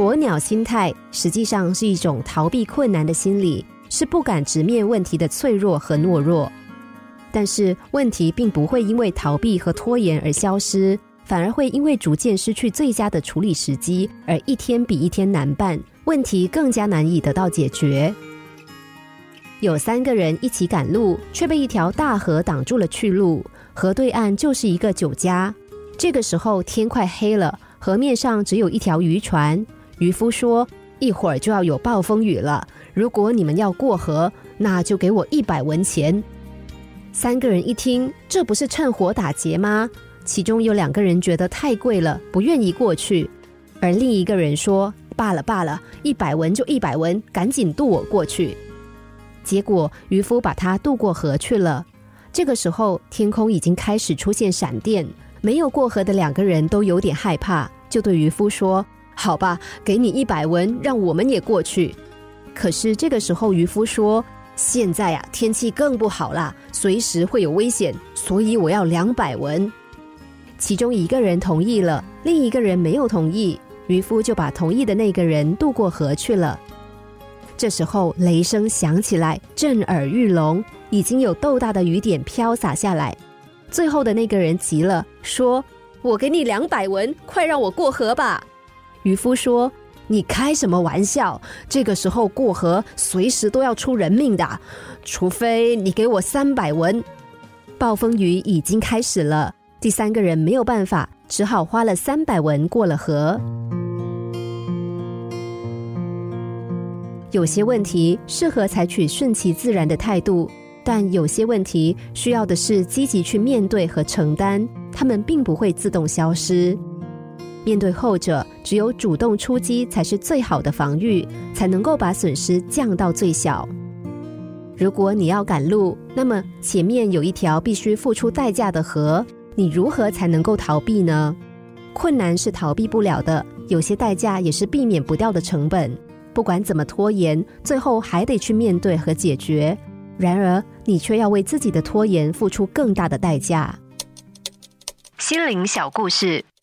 鸵鸟心态实际上是一种逃避困难的心理，是不敢直面问题的脆弱和懦弱。但是问题并不会因为逃避和拖延而消失，反而会因为逐渐失去最佳的处理时机而一天比一天难办，问题更加难以得到解决。有三个人一起赶路，却被一条大河挡住了去路。河对岸就是一个酒家。这个时候天快黑了，河面上只有一条渔船。渔夫说：“一会儿就要有暴风雨了，如果你们要过河，那就给我一百文钱。”三个人一听，这不是趁火打劫吗？其中有两个人觉得太贵了，不愿意过去，而另一个人说：“罢了罢了，一百文就一百文，赶紧渡我过去。”结果渔夫把他渡过河去了。这个时候，天空已经开始出现闪电。没有过河的两个人都有点害怕，就对渔夫说：“好吧，给你一百文，让我们也过去。”可是这个时候，渔夫说：“现在啊，天气更不好啦，随时会有危险，所以我要两百文。”其中一个人同意了，另一个人没有同意。渔夫就把同意的那个人渡过河去了。这时候雷声响起来，震耳欲聋，已经有豆大的雨点飘洒下来。最后的那个人急了，说：“我给你两百文，快让我过河吧。”渔夫说：“你开什么玩笑？这个时候过河，随时都要出人命的，除非你给我三百文。”暴风雨已经开始了，第三个人没有办法，只好花了三百文过了河。有些问题适合采取顺其自然的态度，但有些问题需要的是积极去面对和承担，他们并不会自动消失。面对后者，只有主动出击才是最好的防御，才能够把损失降到最小。如果你要赶路，那么前面有一条必须付出代价的河，你如何才能够逃避呢？困难是逃避不了的，有些代价也是避免不掉的成本。不管怎么拖延，最后还得去面对和解决。然而，你却要为自己的拖延付出更大的代价。心灵小故事，